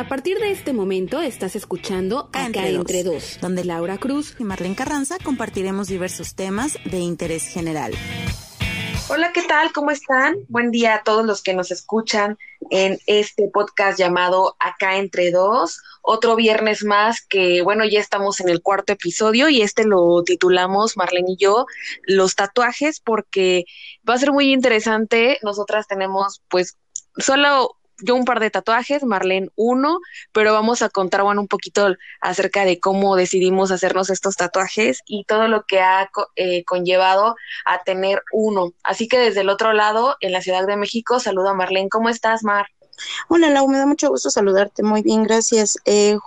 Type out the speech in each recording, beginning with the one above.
A partir de este momento estás escuchando Acá, entre, entre dos, donde Laura Cruz y Marlene Carranza compartiremos diversos temas de interés general. Hola, ¿qué tal? ¿Cómo están? Buen día a todos los que nos escuchan en este podcast llamado Acá entre dos. Otro viernes más que, bueno, ya estamos en el cuarto episodio y este lo titulamos Marlene y yo, los tatuajes, porque va a ser muy interesante. Nosotras tenemos pues solo yo un par de tatuajes, Marlene uno, pero vamos a contar bueno, un poquito acerca de cómo decidimos hacernos estos tatuajes y todo lo que ha eh, conllevado a tener uno. Así que desde el otro lado, en la Ciudad de México, saludo a Marlene. ¿Cómo estás, Mar? Hola, Lau, me da mucho gusto saludarte. Muy bien, gracias. Eh,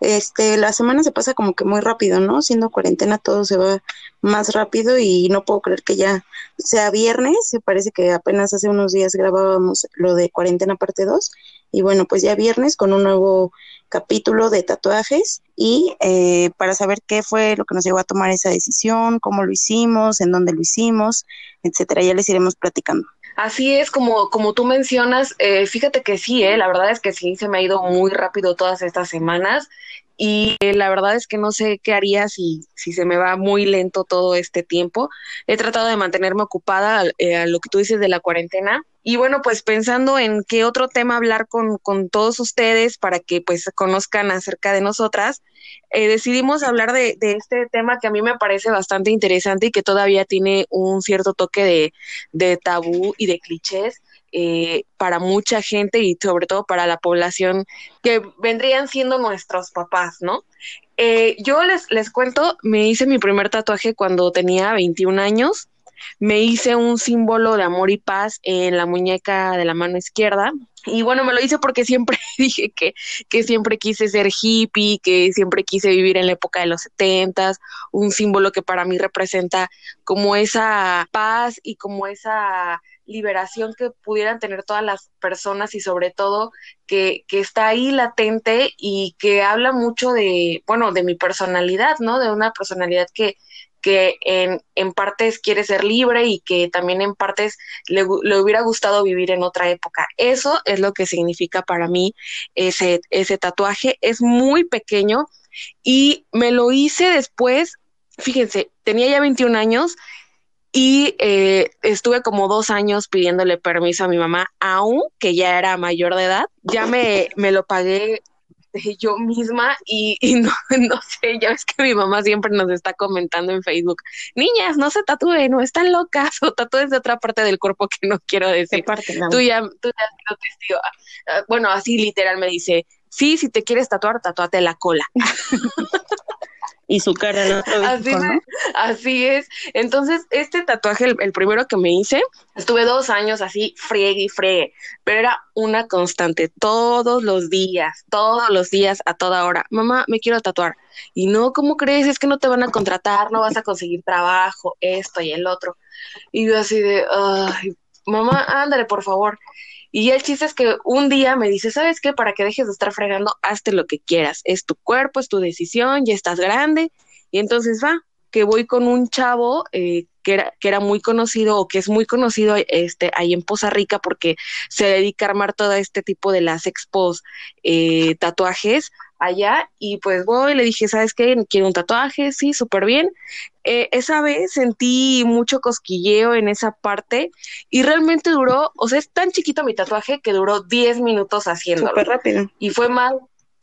este, la semana se pasa como que muy rápido, ¿no? Siendo cuarentena todo se va más rápido y no puedo creer que ya sea viernes, se parece que apenas hace unos días grabábamos lo de cuarentena parte 2 y bueno, pues ya viernes con un nuevo capítulo de tatuajes y eh, para saber qué fue lo que nos llevó a tomar esa decisión, cómo lo hicimos, en dónde lo hicimos, etcétera, ya les iremos platicando. Así es, como, como tú mencionas, eh, fíjate que sí, eh, la verdad es que sí, se me ha ido muy rápido todas estas semanas y eh, la verdad es que no sé qué haría si, si se me va muy lento todo este tiempo. He tratado de mantenerme ocupada eh, a lo que tú dices de la cuarentena. Y bueno, pues pensando en qué otro tema hablar con, con todos ustedes para que pues conozcan acerca de nosotras, eh, decidimos hablar de, este tema que a mí me parece bastante interesante y que todavía tiene un cierto toque de, de tabú y de clichés eh, para mucha gente y sobre todo para la población que vendrían siendo nuestros papás, ¿no? Eh, yo les, les cuento, me hice mi primer tatuaje cuando tenía 21 años. Me hice un símbolo de amor y paz en la muñeca de la mano izquierda. Y bueno, me lo hice porque siempre dije que, que siempre quise ser hippie, que siempre quise vivir en la época de los setentas, un símbolo que para mí representa como esa paz y como esa liberación que pudieran tener todas las personas y sobre todo que, que está ahí latente y que habla mucho de, bueno, de mi personalidad, ¿no? De una personalidad que, que en, en partes quiere ser libre y que también en partes le, le, hubiera gustado vivir en otra época. Eso es lo que significa para mí ese, ese tatuaje. Es muy pequeño y me lo hice después, fíjense, tenía ya 21 años y eh, estuve como dos años pidiéndole permiso a mi mamá, aunque ya era mayor de edad, ya me, me lo pagué yo misma y, y no, no, sé, ya ves que mi mamá siempre nos está comentando en Facebook, niñas, no se tatúen, no están locas o tatúes de otra parte del cuerpo que no quiero decir. Parte, no. Tú ya, tú ya has sido testigo. Bueno, así literal me dice, sí, si te quieres tatuar, tatúate la cola. y su cara otro así, ¿no? así es. Entonces, este tatuaje, el, el, primero que me hice, estuve dos años así, friegue y friegue, pero era una constante, todos los días, todos los días, a toda hora. Mamá, me quiero tatuar. Y no, ¿cómo crees? Es que no te van a contratar, no vas a conseguir trabajo, esto y el otro. Y yo así de, ay, mamá, ándale, por favor. Y el chiste es que un día me dice, ¿sabes qué? Para que dejes de estar fregando, hazte lo que quieras. Es tu cuerpo, es tu decisión, ya estás grande. Y entonces va, que voy con un chavo eh, que, era, que era muy conocido o que es muy conocido este, ahí en Poza Rica porque se dedica a armar todo este tipo de las expos, eh, tatuajes allá y pues voy, le dije, ¿sabes qué? Quiero un tatuaje, sí, súper bien. Eh, esa vez sentí mucho cosquilleo en esa parte y realmente duró, o sea, es tan chiquito mi tatuaje que duró 10 minutos haciéndolo. Súper rápido. Y fue más,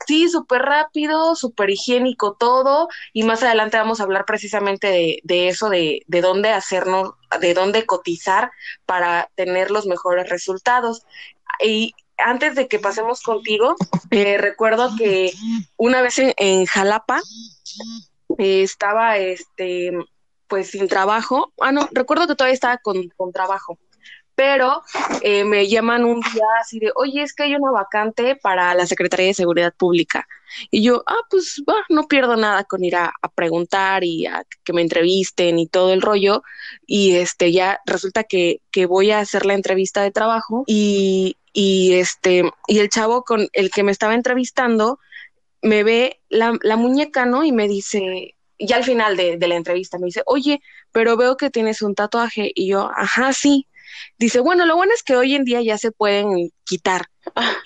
sí, súper rápido, súper higiénico todo y más adelante vamos a hablar precisamente de, de eso, de, de dónde hacernos, de dónde cotizar para tener los mejores resultados. Y antes de que pasemos contigo, eh, recuerdo que una vez en, en Jalapa eh, estaba, este, pues sin trabajo. Ah, no, recuerdo que todavía estaba con, con trabajo, pero eh, me llaman un día así de, oye, es que hay una vacante para la Secretaría de Seguridad Pública. Y yo, ah, pues va, no pierdo nada con ir a, a preguntar y a que me entrevisten y todo el rollo. Y este, ya resulta que, que voy a hacer la entrevista de trabajo y, y este, y el chavo con el que me estaba entrevistando me ve la, la muñeca, ¿no? Y me dice, ya al final de, de, la entrevista, me dice, oye, pero veo que tienes un tatuaje. Y yo, ajá, sí. Dice, bueno, lo bueno es que hoy en día ya se pueden quitar.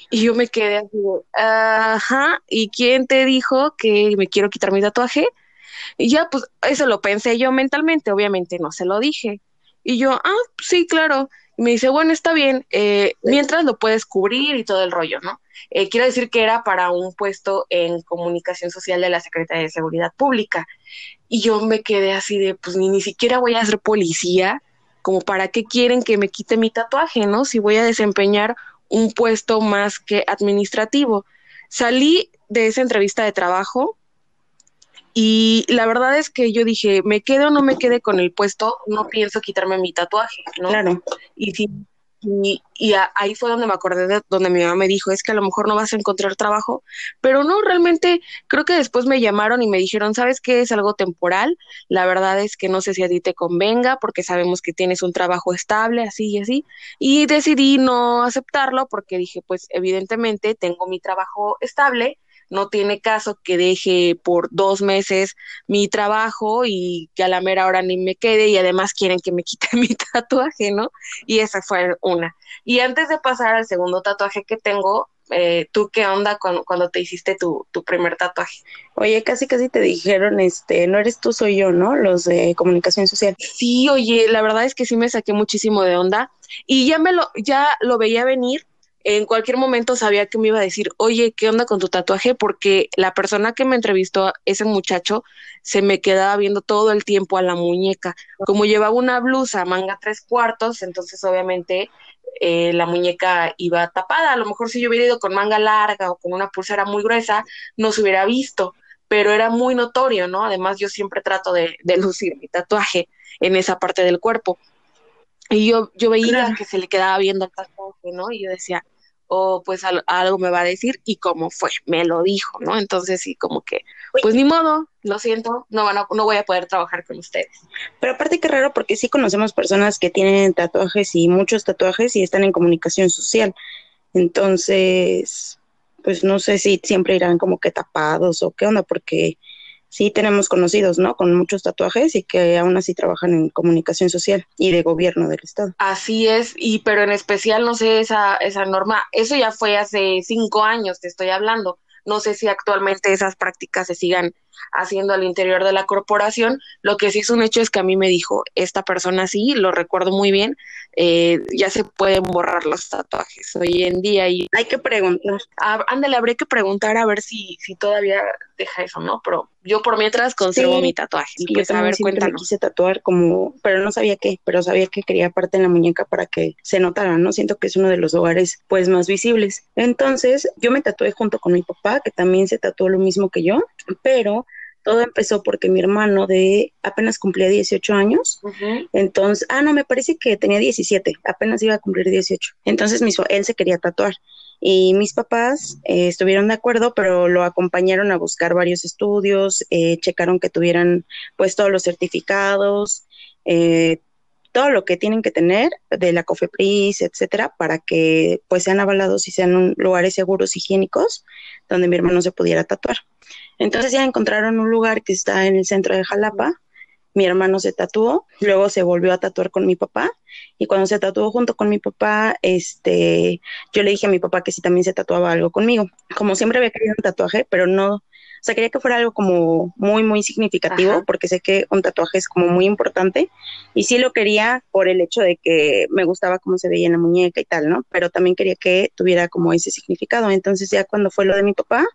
Y yo me quedé así, ajá, ¿y quién te dijo que me quiero quitar mi tatuaje? Y ya, pues eso lo pensé yo mentalmente, obviamente no se lo dije. Y yo, ah, sí, claro. Y me dice, bueno, está bien, eh, mientras lo puedes cubrir y todo el rollo, ¿no? Eh, quiero decir que era para un puesto en comunicación social de la Secretaría de Seguridad Pública. Y yo me quedé así de, pues ni, ni siquiera voy a ser policía, como para qué quieren que me quite mi tatuaje, ¿no? Si voy a desempeñar un puesto más que administrativo. Salí de esa entrevista de trabajo y la verdad es que yo dije, me quede o no me quede con el puesto, no pienso quitarme mi tatuaje, ¿no? Claro. Y si y, ahí fue donde me acordé de donde mi mamá me dijo, es que a lo mejor no vas a encontrar trabajo, pero no, realmente creo que después me llamaron y me dijeron, ¿sabes qué? Es algo temporal, la verdad es que no sé si a ti te convenga porque sabemos que tienes un trabajo estable, así y así, y decidí no aceptarlo porque dije, pues evidentemente tengo mi trabajo estable, no tiene caso que deje por dos meses mi trabajo y que a la mera hora ni me quede y además quieren que me quite mi tatuaje, ¿no? Y esa fue una. Y antes de pasar al segundo tatuaje que tengo, eh, ¿tú qué onda cuando, cuando te hiciste tu, tu, primer tatuaje? Oye, casi casi te dijeron, este, no eres tú, soy yo, ¿no? Los de comunicación social. Sí, oye, la verdad es que sí me saqué muchísimo de onda y ya me lo, ya lo veía venir en cualquier momento sabía que me iba a decir, oye, ¿qué onda con tu tatuaje? Porque la persona que me entrevistó, ese muchacho, se me quedaba viendo todo el tiempo a la muñeca. Como llevaba una blusa, manga tres cuartos, entonces obviamente eh, la muñeca iba tapada. A lo mejor si yo hubiera ido con manga larga o con una pulsera muy gruesa, no se hubiera visto, pero era muy notorio, ¿no? Además, yo siempre trato de, de lucir mi tatuaje en esa parte del cuerpo. Y yo, yo veía que se le quedaba viendo el tatuaje, ¿no? Y yo decía, o pues algo me va a decir y cómo fue, me lo dijo, ¿no? Entonces sí, como que, pues ni modo, lo siento, no, van no voy a poder trabajar con ustedes. Pero aparte que raro porque sí conocemos personas que tienen tatuajes y muchos tatuajes y están en comunicación social. Entonces, pues no sé si siempre irán como que tapados o qué onda, porque sí tenemos conocidos, ¿no? Con muchos tatuajes y que aún así trabajan en comunicación social y de gobierno del Estado. Así es, y pero en especial, no sé, esa, esa norma, eso ya fue hace cinco años, te estoy hablando. No sé si actualmente esas prácticas se sigan haciendo al interior de la corporación. Lo que sí es un hecho es que a mí me dijo, esta persona sí, lo recuerdo muy bien, eh, ya se pueden borrar los tatuajes hoy en día. Y hay que preguntar. Ah, ándale, habría que preguntar a ver si, si todavía deja eso, ¿no? Pero yo por mientras conservo mi tatuaje. Y pues a ver, cuéntanos. Me quise tatuar como, pero no sabía qué, pero sabía que quería parte en la muñeca para que se notara, ¿no? Siento que es uno de los lugares pues más visibles. Entonces, yo me tatué junto con mi papá, que también se tatuó lo mismo que yo, pero todo empezó porque mi hermano de apenas cumplía 18 años. Entonces, ah, no, me parece que tenía 17, apenas iba a cumplir 18. Entonces, él se quería tatuar. Y mis papás eh, estuvieron de acuerdo, pero lo acompañaron a buscar varios estudios, eh, checaron que tuvieran pues todos los certificados, eh, todo lo que tienen que tener de la COFEPRIS, etcétera, para que pues sean avalados y sean lugares seguros, higiénicos, donde mi hermano se pudiera tatuar. Entonces ya encontraron un lugar que está en el centro de Jalapa. Mi hermano se tatuó, luego se volvió a tatuar con mi papá y cuando se tatuó junto con mi papá, este, yo le dije a mi papá que si también se tatuaba algo conmigo. Como siempre había querido un tatuaje, pero no, o sea, quería que fuera algo como muy, muy significativo, porque sé que un tatuaje es como muy importante. Y sí lo quería por el hecho de que me gustaba cómo se veía en la muñeca y tal, ¿no? Pero también quería que tuviera como ese significado. Entonces ya cuando fue lo de mi papá,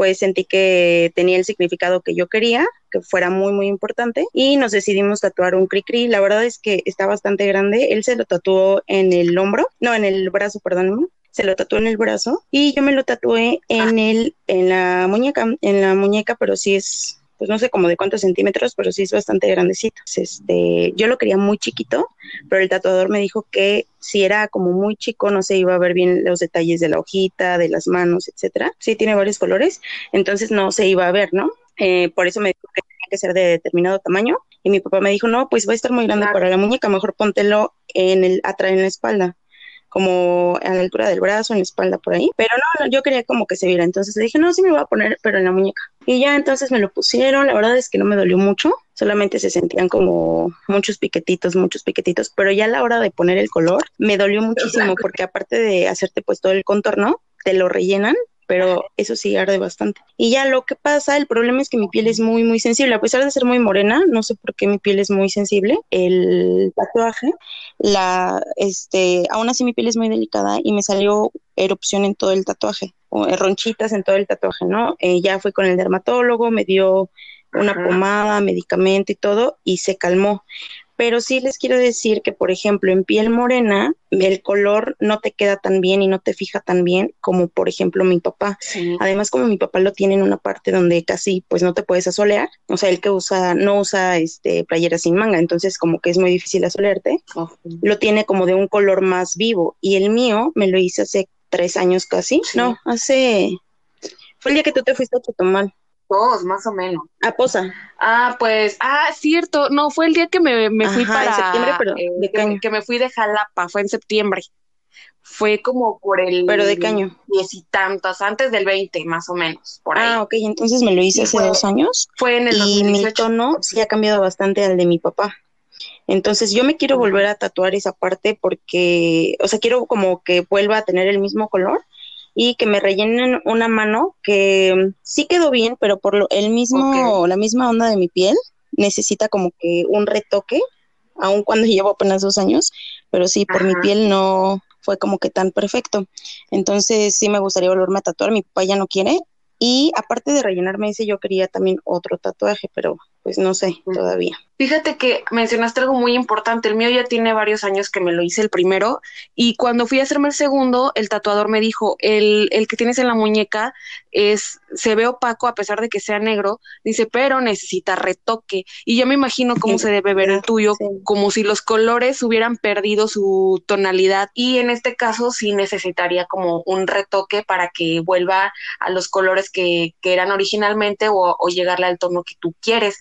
pues sentí que tenía el significado que yo quería, que fuera muy, muy importante, y nos decidimos tatuar un cri-cri. La verdad es que está bastante grande. Él se lo tatuó en el hombro, no, en el brazo, perdón, se lo tatuó en el brazo y yo me lo tatué en el en la muñeca, en la muñeca, pero sí es pues no sé como de cuántos centímetros, pero sí es bastante grandecito. Este, yo lo quería muy chiquito, pero el tatuador me dijo que si era como muy chico no se iba a ver bien los detalles de la hojita, de las manos, etcétera. Sí tiene varios colores, entonces no se iba a ver, ¿no? Eh, por eso me dijo que tenía que ser de determinado tamaño y mi papá me dijo, no, pues va a estar muy grande para la muñeca, mejor póntelo en el atrás en la espalda. Como a la altura del brazo, en la espalda, por ahí. Pero no, yo quería como que se viera. Entonces le dije, no, sí me voy a poner, pero en la muñeca. Y ya entonces me lo pusieron. La verdad es que no me dolió mucho. Solamente se sentían como muchos piquetitos, muchos piquetitos. Pero ya a la hora de poner el color, me dolió muchísimo porque aparte de hacerte pues todo el contorno, te lo rellenan pero eso sí arde bastante. Y ya lo que pasa, el problema es que mi piel es muy, muy sensible, a pesar de ser muy morena, no sé por qué mi piel es muy sensible, el tatuaje, la, este, aún así mi piel es muy delicada y me salió erupción en todo el tatuaje, o ronchitas en todo el tatuaje, ¿no? Eh, ya fui con el dermatólogo, me dio una pomada, medicamento y todo, y se calmó pero sí les quiero decir que, por ejemplo, en piel morena, el color no te queda tan bien y no te fija tan bien como, por ejemplo, mi papá. Además, como mi papá lo tiene en una parte donde casi, pues, no te puedes asolear, o sea, el que usa, no usa, este, playera sin manga, entonces como que es muy difícil asolearte, lo tiene como de un color más vivo, y el mío me lo hice hace tres años casi, no, hace, fue el día que tú te fuiste a Chetumal dos, más o menos. A Poza. Ah, pues, ah, cierto, no, fue el día que me, me fui para... septiembre, pero eh, de que, que, me fui de Jalapa, fue en septiembre. Fue como por el... Pero de caño. Diez y tantos, antes del 20, más o menos, por ahí. Ah, ok, entonces me lo hice hace dos años. Fue en el Y mi tono sí ha cambiado bastante al de mi papá. Entonces yo me quiero volver a tatuar esa parte porque, o sea, quiero como que vuelva a tener el mismo color y que me rellenen una mano que sí quedó bien, pero por lo, el mismo, la misma onda de mi piel necesita como que un retoque, aun cuando llevo apenas dos años, pero sí, por mi piel no fue como que tan perfecto. Entonces sí me gustaría volverme a tatuar, mi papá ya no quiere. Y aparte de rellenarme ese, yo quería también otro tatuaje, pero pues no sé todavía. Fíjate que mencionaste algo muy importante. El mío ya tiene varios años que me lo hice el primero y cuando fui a hacerme el segundo, el tatuador me dijo, el, el que tienes en la muñeca es, se ve opaco a pesar de que sea negro, dice, pero necesita retoque. Y yo me imagino cómo se debe ver el tuyo, como si los colores hubieran perdido su tonalidad y en este caso sí necesitaría como un retoque para que vuelva a los colores que, que eran originalmente o, o llegarle al tono que tú quieres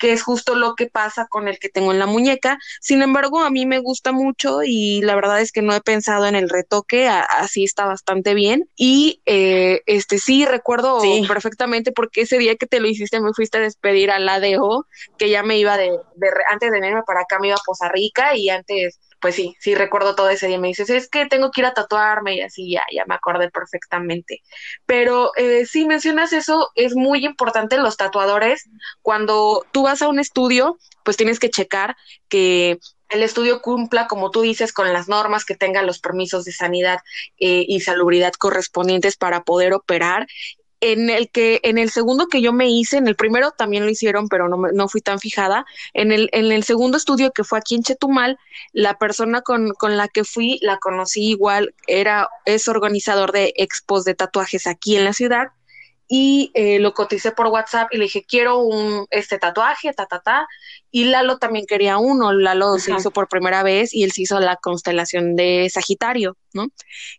que es justo lo que pasa con el que tengo en la muñeca. Sin embargo, a mí me gusta mucho y la verdad es que no he pensado en el retoque, así está bastante bien. Y eh, este sí, recuerdo perfectamente porque ese día que te lo hiciste me fuiste a despedir al ADO, que ya me iba de, de antes de venirme para acá me iba a Poza Rica y antes pues sí, sí recuerdo todo ese día. Me dices, es que tengo que ir a tatuarme y así, ya, ya me acordé perfectamente. Pero eh, sí mencionas eso, es muy importante los tatuadores. Cuando tú vas a un estudio, pues tienes que checar que el estudio cumpla, como tú dices, con las normas, que tenga los permisos de sanidad eh, y salubridad correspondientes para poder operar en el que en el segundo que yo me hice, en el primero también lo hicieron, pero no, no fui tan fijada. En el, en el segundo estudio que fue aquí en Chetumal, la persona con, con la que fui la conocí igual, era, es organizador de expos de tatuajes aquí en la ciudad y eh, lo coticé por WhatsApp y le dije, quiero un este tatuaje, ta, ta, ta. Y Lalo también quería uno. Lalo se hizo por primera vez y él se hizo la constelación de Sagitario, ¿no?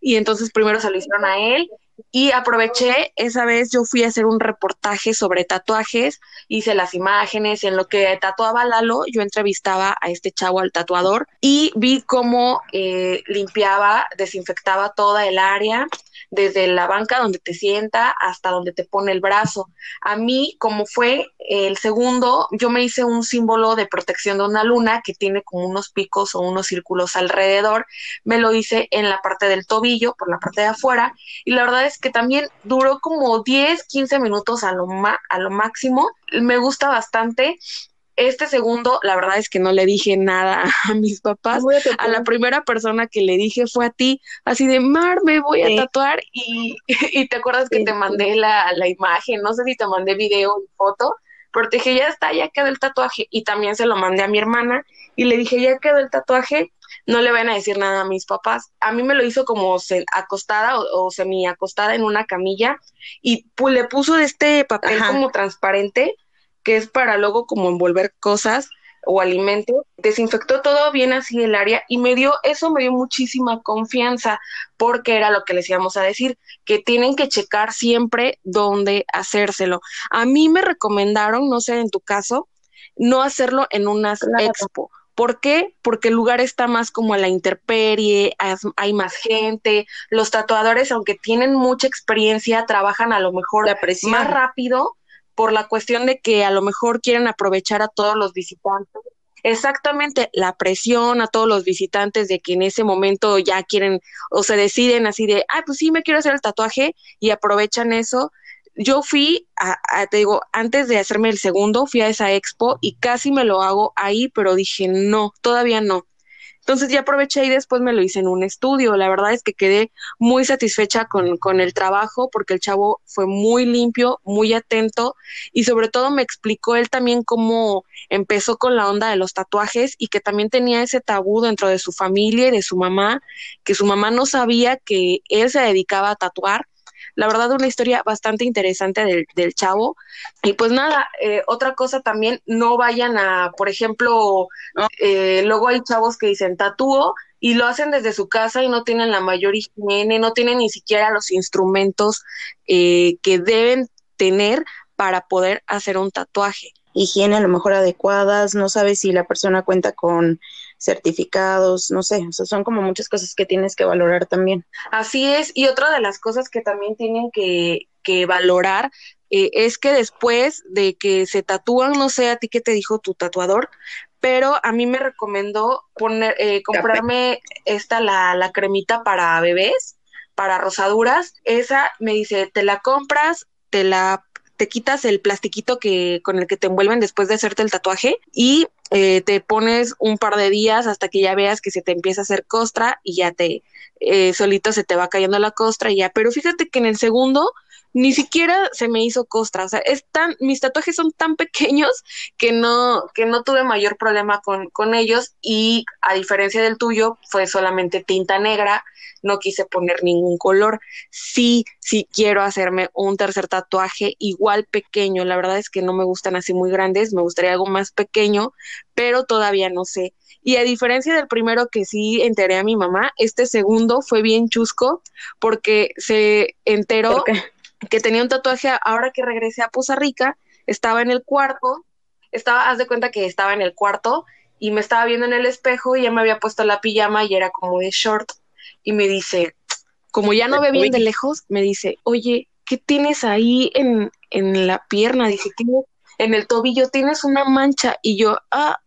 Y entonces primero se lo hicieron a él y aproveché, esa vez yo fui a hacer un reportaje sobre tatuajes, hice las imágenes, en lo que tatuaba Lalo, yo entrevistaba a este chavo, al tatuador, y vi cómo eh, limpiaba, desinfectaba toda el área, desde la banca donde te sienta hasta donde te pone el brazo. A mí, como fue el segundo, yo me hice un símbolo de protección de una luna que tiene como unos picos o unos círculos alrededor. Me lo hice en la parte del tobillo, por la parte de afuera, y la verdad es que también duró como 10, 15 minutos a lo, a lo máximo. Me gusta bastante este segundo, la verdad es que no le dije nada a mis papás. A la primera persona que le dije fue a ti, así de Mar, me voy a tatuar y, y, te acuerdas que te mandé la, la, imagen, no sé si te mandé video y foto, pero te dije, ya está, ya quedó el tatuaje y también se lo mandé a mi hermana y le dije, ya quedó el tatuaje, no le van a decir nada a mis papás. A mí me lo hizo como acostada o, o semi acostada en una camilla y pues, le puso este papel como transparente que es para luego como envolver cosas o alimentos, desinfectó todo bien así el área y me dio, eso me dio muchísima confianza porque era lo que les íbamos a decir, que tienen que checar siempre dónde hacérselo. A mí me recomendaron, no sé en tu caso, no hacerlo en una expo, ¿Por qué? Porque el lugar está más como a la interperie, hay más gente, los tatuadores, aunque tienen mucha experiencia, trabajan a lo mejor más rápido por la cuestión de que a lo mejor quieren aprovechar a todos los visitantes. Exactamente, la presión a todos los visitantes de que en ese momento ya quieren o se deciden así de, ah, pues sí, me quiero hacer el tatuaje y aprovechan eso yo fui, a, te digo, antes de hacerme el segundo, fui a esa expo y casi me lo hago ahí, pero dije, no, todavía no. Entonces ya aproveché y después me lo hice en un estudio. La verdad es que quedé muy satisfecha con, con el trabajo porque el chavo fue muy limpio, muy atento y sobre todo me explicó él también cómo empezó con la onda de los tatuajes y que también tenía ese tabú dentro de su familia y de su mamá, que su mamá no sabía que él se dedicaba a tatuar la verdad, una historia bastante interesante del, del chavo. Y pues nada, eh, otra cosa también, no vayan a, por ejemplo, eh, luego hay chavos que dicen tatúo y lo hacen desde su casa y no tienen la mayor higiene, no tienen ni siquiera los instrumentos eh, que deben tener para poder hacer un tatuaje. Higiene a lo mejor adecuadas, no sabes si la persona cuenta con certificados, no sé, o sea, son como muchas cosas que tienes que valorar también. Así es, y otra de las cosas que también tienen que, que valorar eh, es que después de que se tatúan, no sé a ti qué te dijo tu tatuador, pero a mí me recomendó poner, eh, comprarme esta, la, la cremita para bebés, para rosaduras, esa me dice, te la compras, te la te quitas el plastiquito que con el que te envuelven después de hacerte el tatuaje y eh, te pones un par de días hasta que ya veas que se te empieza a hacer costra y ya te eh, solito se te va cayendo la costra y ya. Pero fíjate que en el segundo ni siquiera se me hizo costra, o sea, es tan, mis tatuajes son tan pequeños que no, que no tuve mayor problema con, con ellos y a diferencia del tuyo fue solamente tinta negra, no quise poner ningún color. Sí, sí quiero hacerme un tercer tatuaje igual pequeño, la verdad es que no me gustan así muy grandes, me gustaría algo más pequeño, pero todavía no sé. Y a diferencia del primero que sí enteré a mi mamá, este segundo fue bien chusco porque se enteró que tenía un tatuaje ahora que regresé a Poza Rica, estaba en el cuarto, estaba, haz de cuenta que estaba en el cuarto y me estaba viendo en el espejo y ya me había puesto la pijama y era como de short y me dice, como ya no ve bien de lejos, me dice, oye, ¿qué tienes ahí en, en la pierna? Dice, en el tobillo tienes una mancha y yo, ah,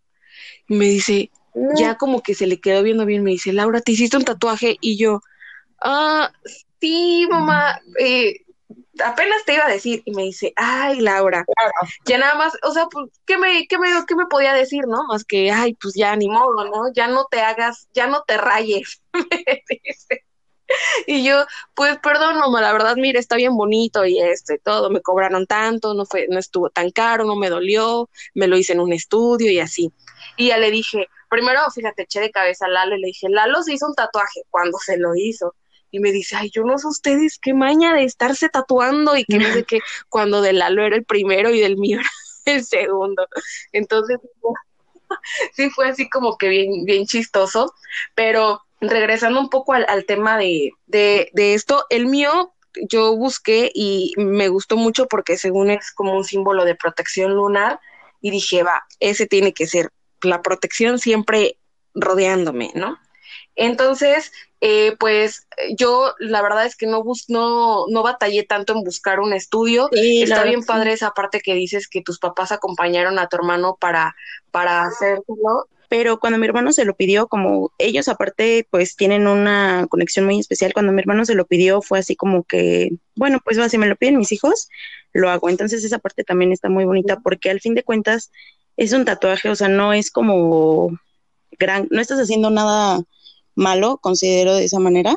me dice, ya como que se le quedó viendo bien, me dice, Laura, ¿te hiciste un tatuaje? Y yo, ah, sí, mamá, eh, apenas te iba a decir y me dice, ay, Laura, ya nada más, o sea, pues, ¿qué me, qué me, qué me podía decir, no? Más que, ay, pues ya ni modo, ¿no? Ya no te hagas, ya no te rayes, me dice. Y yo, pues perdón, mamá, la verdad, mire, está bien bonito y este, todo, me cobraron tanto, no fue, no estuvo tan caro, no me dolió, me lo hice en un estudio y así. Y ya le dije, primero, fíjate, eché de cabeza a Lalo y le dije, Lalo se hizo un tatuaje cuando se lo hizo y me dice, ay, yo no sé ustedes qué maña de estarse tatuando y que dice que cuando de Lalo era el primero y del mío era el segundo. Entonces, sí fue así como que bien, bien chistoso, pero regresando un poco al, tema de, de, de esto, el mío yo busqué y me gustó mucho porque según es como un símbolo de protección lunar y dije, va, ese tiene que ser la protección siempre rodeándome, ¿no? Entonces, eh, pues yo la verdad es que no, bus no, no batallé tanto en buscar un estudio. Está bien padre esa parte que dices que tus papás acompañaron a tu hermano para, para hacerlo. Pero cuando mi hermano se lo pidió, como ellos aparte pues tienen una conexión muy especial, cuando mi hermano se lo pidió fue así como que, bueno, pues va, si me lo piden mis hijos, lo hago. Entonces esa parte también está muy bonita porque al fin de cuentas es un tatuaje, o sea, no es como gran, no estás haciendo nada malo, considero de esa manera,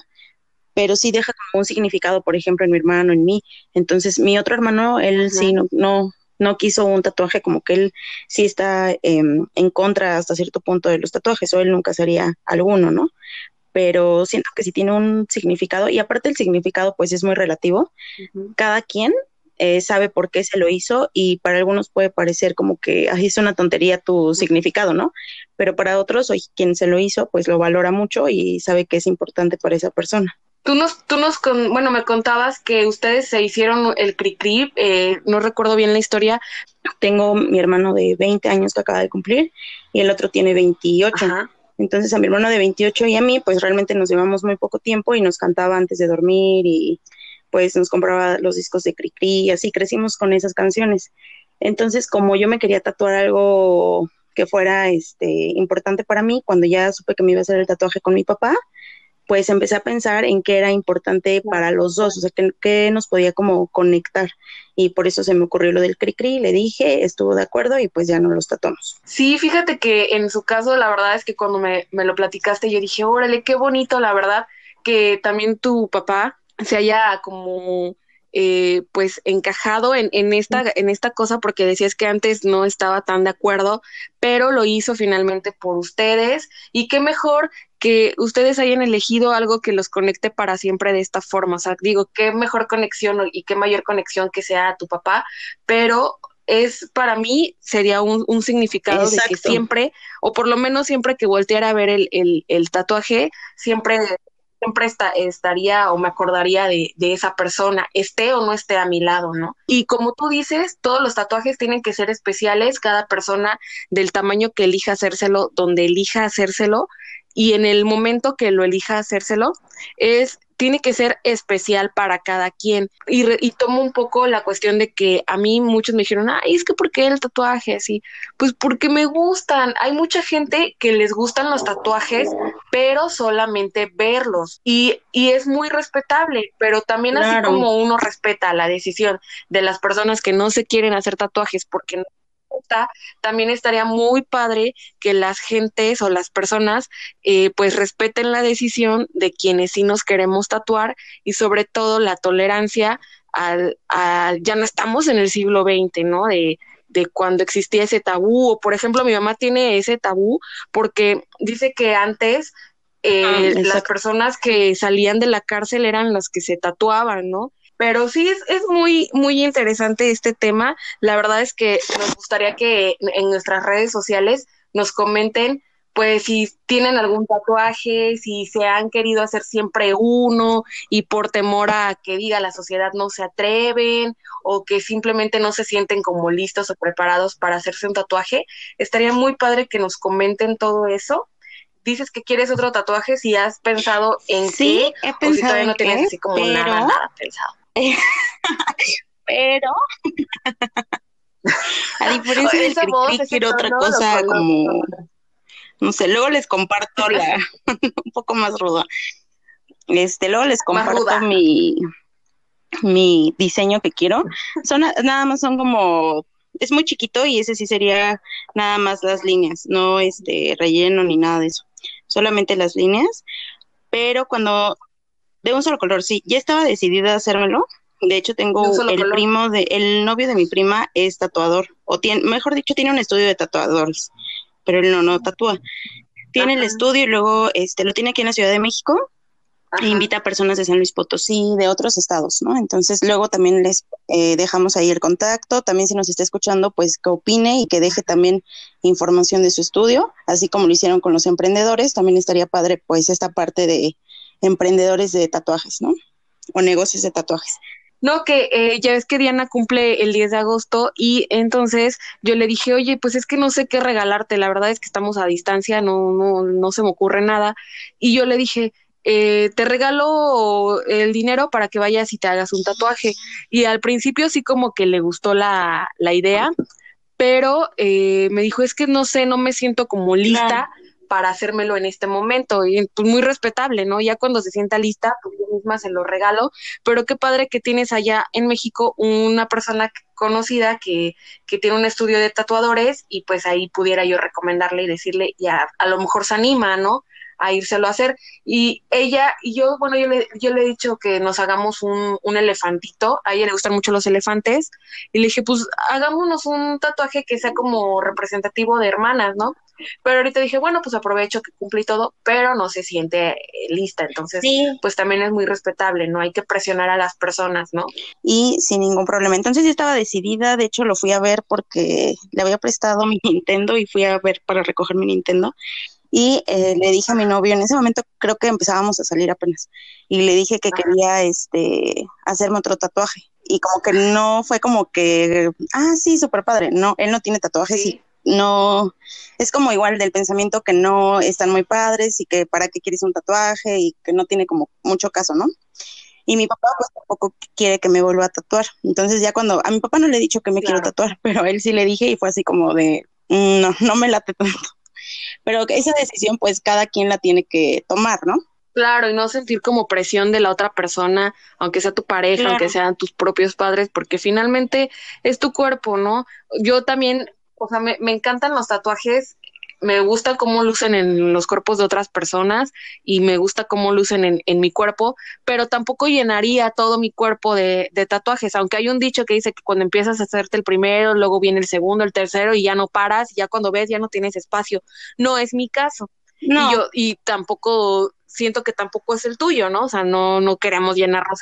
pero sí deja como un significado, por ejemplo, en mi hermano, en mí. Entonces, mi otro hermano, él sí no, no, no quiso un tatuaje, como que él sí está em, en contra hasta cierto punto de los tatuajes, o él nunca sería alguno, ¿no? Pero siento que sí tiene un significado, y aparte el significado, pues es muy relativo. Cada quien eh, sabe por qué se lo hizo y para algunos puede parecer como que así es una tontería tu significado, ¿no? Pero para otros, hoy quien se lo hizo, pues lo valora mucho y sabe que es importante para esa persona. Tú nos, tú nos, con, bueno, me contabas que ustedes se hicieron el cri-cri, eh, no recuerdo bien la historia. Tengo mi hermano de 20 años que acaba de cumplir y el otro tiene 28. Entonces a mi hermano de 28 y a mí, pues realmente nos llevamos muy poco tiempo y nos cantaba antes de dormir y pues nos compraba los discos de Cricri y así crecimos con esas canciones. Entonces, como yo me quería tatuar algo que fuera este importante para mí, cuando ya supe que me iba a hacer el tatuaje con mi papá, pues empecé a pensar en qué era importante para los dos, o sea, qué, nos podía como conectar. Y por eso se me ocurrió lo del cri-cri, le dije, estuvo de acuerdo y pues ya no los tatuamos. Sí, fíjate que en su caso, la verdad es que cuando me, me lo platicaste, yo dije, órale, qué bonito, la verdad, que también tu papá se haya como eh, pues encajado en, en, esta, en esta cosa porque decías que antes no estaba tan de acuerdo, pero lo hizo finalmente por ustedes. Y qué mejor que ustedes hayan elegido algo que los conecte para siempre de esta forma. O sea, digo, qué mejor conexión y qué mayor conexión que sea tu papá, pero es para mí sería un, un significado de que siempre, o por lo menos siempre que volteara a ver el, el, el tatuaje, siempre siempre estaría o me acordaría de, de, esa persona, esté o no esté a mi lado, ¿no? Y como tú dices, todos los tatuajes tienen que ser especiales, cada persona del tamaño que elija hacérselo, donde elija hacérselo, y en el momento que lo elija hacérselo, es tiene que ser especial para cada quien. Y, y, tomo un poco la cuestión de que a mí muchos me dijeron, ay, es que ¿por qué el tatuaje así? Pues porque me gustan. Hay mucha gente que les gustan los tatuajes, pero solamente verlos. Y, y es muy respetable, pero también así como uno respeta la decisión de las personas que no se quieren hacer tatuajes porque no también estaría muy padre que las gentes o las personas eh, pues respeten la decisión de quienes sí nos queremos tatuar y sobre todo la tolerancia al, ya no estamos en el siglo XX, ¿no? De, de cuando existía ese tabú, o por ejemplo mi mamá tiene ese tabú porque dice que antes eh, ah, las personas que salían de la cárcel eran las que se tatuaban, ¿no? Pero sí es, es muy, muy interesante este tema. La verdad es que nos gustaría que en nuestras redes sociales nos comenten pues si tienen algún tatuaje, si se han querido hacer siempre uno y por temor a que diga la sociedad no se atreven o que simplemente no se sienten como listos o preparados para hacerse un tatuaje, estaría muy padre que nos comenten todo eso. Dices que quieres otro tatuaje, si has pensado en sí, qué, he pensado o si todavía no tienes así como nada, nada pensado. pero a diferencia del cri quiero otra cosa como no sé, luego les comparto la un poco más ruda. Este, luego les comparto mi mi diseño que quiero. Son nada más son como es muy chiquito y ese sí sería nada más las líneas, no este relleno ni nada de eso. Solamente las líneas, pero cuando de un solo color, sí. Ya estaba decidida a hacérmelo. De hecho, tengo el primo de, el novio de mi prima es tatuador, o tiene, mejor dicho, tiene un estudio de tatuadores, pero él no, no tatúa. Tiene el estudio y luego este lo tiene aquí en la Ciudad de México. E invita a personas de San Luis Potosí, de otros estados, ¿no? Entonces, luego también les eh, dejamos ahí el contacto. También, si nos está escuchando, pues que opine y que deje también información de su estudio, así como lo hicieron con los emprendedores. También estaría padre, pues, esta parte de emprendedores de tatuajes, ¿no? O negocios de tatuajes. No, que eh, ya ves que Diana cumple el 10 de agosto y entonces yo le dije, oye, pues es que no sé qué regalarte, la verdad es que estamos a distancia, no, no, no se me ocurre nada. Y yo le dije, eh, te regalo el dinero para que vayas y te hagas un tatuaje. Y al principio sí como que le gustó la, la idea, pero eh, me dijo, es que no sé, no me siento como lista para hacérmelo en este momento. Y pues muy respetable, ¿no? Ya cuando se sienta lista, pues yo misma se lo regalo. Pero qué padre que tienes allá en México una persona conocida que, que tiene un estudio de tatuadores y pues ahí pudiera yo recomendarle y decirle, ya, a lo mejor se anima, ¿no? a írselo a hacer. Y ella, y yo, bueno, yo le, yo le he dicho que nos hagamos un, un elefantito, a ella le gustan mucho los elefantes, y le dije, pues hagámonos un tatuaje que sea como representativo de hermanas, ¿no? Pero ahorita dije, bueno, pues aprovecho que cumplí todo, pero no se siente eh, lista. Entonces, pues también es muy respetable, no hay que presionar a las personas, ¿no? Y sin ningún problema. Entonces yo estaba decidida, de hecho lo fui a ver porque le había prestado mi Nintendo y fui a ver para recoger mi Nintendo. y eh, le dije a mi novio, en ese momento creo que empezábamos a salir apenas, y le dije que quería este hacerme otro tatuaje. Y como que no fue como que, ah, sí, súper padre. No, él no tiene tatuajes y no, es como igual del pensamiento que no están muy padres y que para qué quieres un tatuaje y que no tiene como mucho caso, ¿no? Y mi papá pues tampoco quiere que me vuelva a tatuar. Entonces ya cuando, a mi papá no le he dicho que me quiero tatuar, pero a él sí le dije y fue así como de, mm, no, no me late tanto. Pero esa decisión pues cada quien la tiene que tomar, ¿no? Claro, y no sentir como presión de la otra persona, aunque sea tu pareja, aunque sean tus propios padres, porque finalmente es tu cuerpo, ¿no? Yo también, o sea, me, me encantan los tatuajes me gusta cómo lucen en los cuerpos de otras personas y me gusta cómo lucen en, en mi cuerpo, pero tampoco llenaría todo mi cuerpo de, de, tatuajes, aunque hay un dicho que dice que cuando empiezas a hacerte el primero, luego viene el segundo, el tercero y ya no paras, ya cuando ves ya no tienes espacio. No es mi caso. No. Y yo, y tampoco, siento que tampoco es el tuyo, ¿no? O sea, no, no queremos llenarnos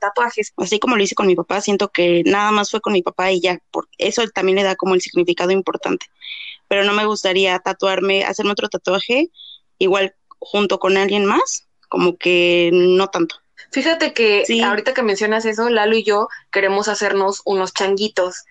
tatuajes. Así como lo hice con mi papá, siento que nada más fue con mi papá y ya, por eso también le da como el significado importante pero no me gustaría tatuarme, hacerme otro tatuaje igual junto con alguien más, como que no tanto. Fíjate que ahorita que mencionas eso, Lalo y yo queremos hacernos unos changuitos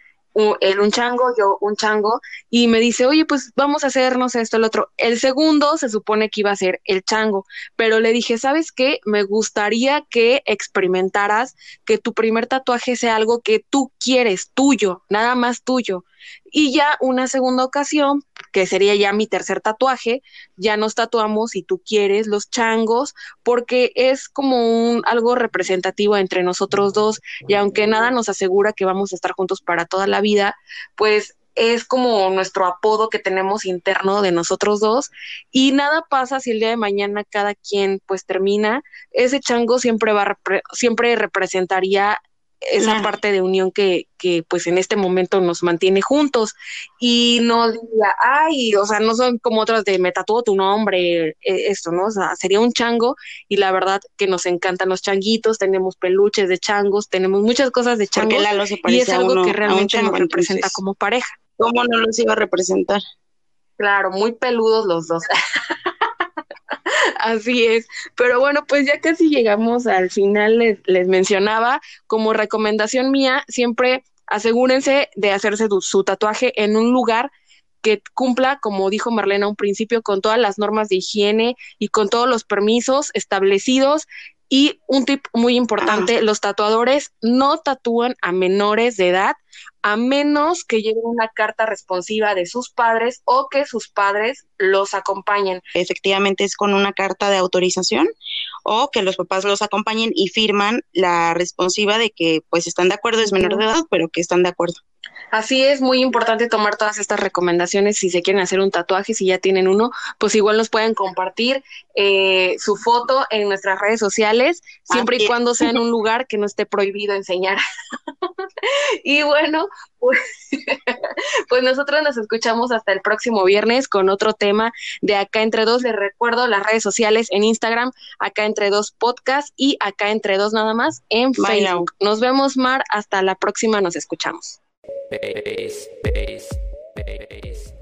él un chango, yo un chango, y me dice, oye, pues vamos a hacernos esto, el otro. El segundo se supone que iba a ser el chango, pero le dije, ¿sabes qué? Me gustaría que experimentaras que tu primer tatuaje sea algo que tú quieres, tuyo, nada más tuyo. Y ya una segunda ocasión, que sería ya mi tercer tatuaje, ya nos tatuamos si tú quieres los changos, porque es como un algo representativo entre nosotros dos y aunque nada nos asegura que vamos a estar juntos para toda la vida, pues es como nuestro apodo que tenemos interno de nosotros dos y nada pasa si el día de mañana cada quien pues termina, ese chango siempre va siempre representaría esa parte de unión que, que pues en este momento nos mantiene juntos y no diga, ay, o sea, no son como otras de me tatúo tu nombre, e, esto, ¿no? O sea, sería un chango y la verdad que nos encantan los changuitos, tenemos peluches de changos, tenemos muchas cosas de changos y es algo que realmente nos representa como pareja. ¿Cómo no los iba a representar? Claro, muy peludos los dos. Así es. Pero bueno, pues ya casi llegamos al final, les, les mencionaba, como recomendación mía, siempre asegúrense de hacerse su tatuaje en un lugar que cumpla, como dijo Marlena un principio, con todas las normas de higiene y con todos los permisos establecidos. Y un tip muy importante, los tatuadores no tatúan a menores de edad a menos que lleven una carta responsiva de sus padres o que sus padres los acompañen. Efectivamente es con una carta de autorización o que los papás los acompañen y firman la responsiva de que pues están de acuerdo, es menor de edad, pero que están de acuerdo. Así es muy importante tomar todas estas recomendaciones si se quieren hacer un tatuaje, si ya tienen uno, pues igual nos pueden compartir eh, su foto en nuestras redes sociales, siempre y cuando sea en un lugar que no esté prohibido enseñar. y bueno, pues, pues nosotros nos escuchamos hasta el próximo viernes con otro tema de Acá Entre Dos. Les recuerdo las redes sociales en Instagram, Acá Entre Dos Podcast y Acá Entre Dos nada más en Facebook. Nos vemos, Mar. Hasta la próxima. Nos escuchamos.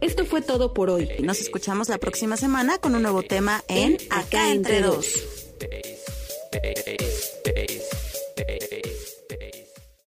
Esto fue todo por hoy. Nos escuchamos la próxima semana con un nuevo tema en Acá entre dos.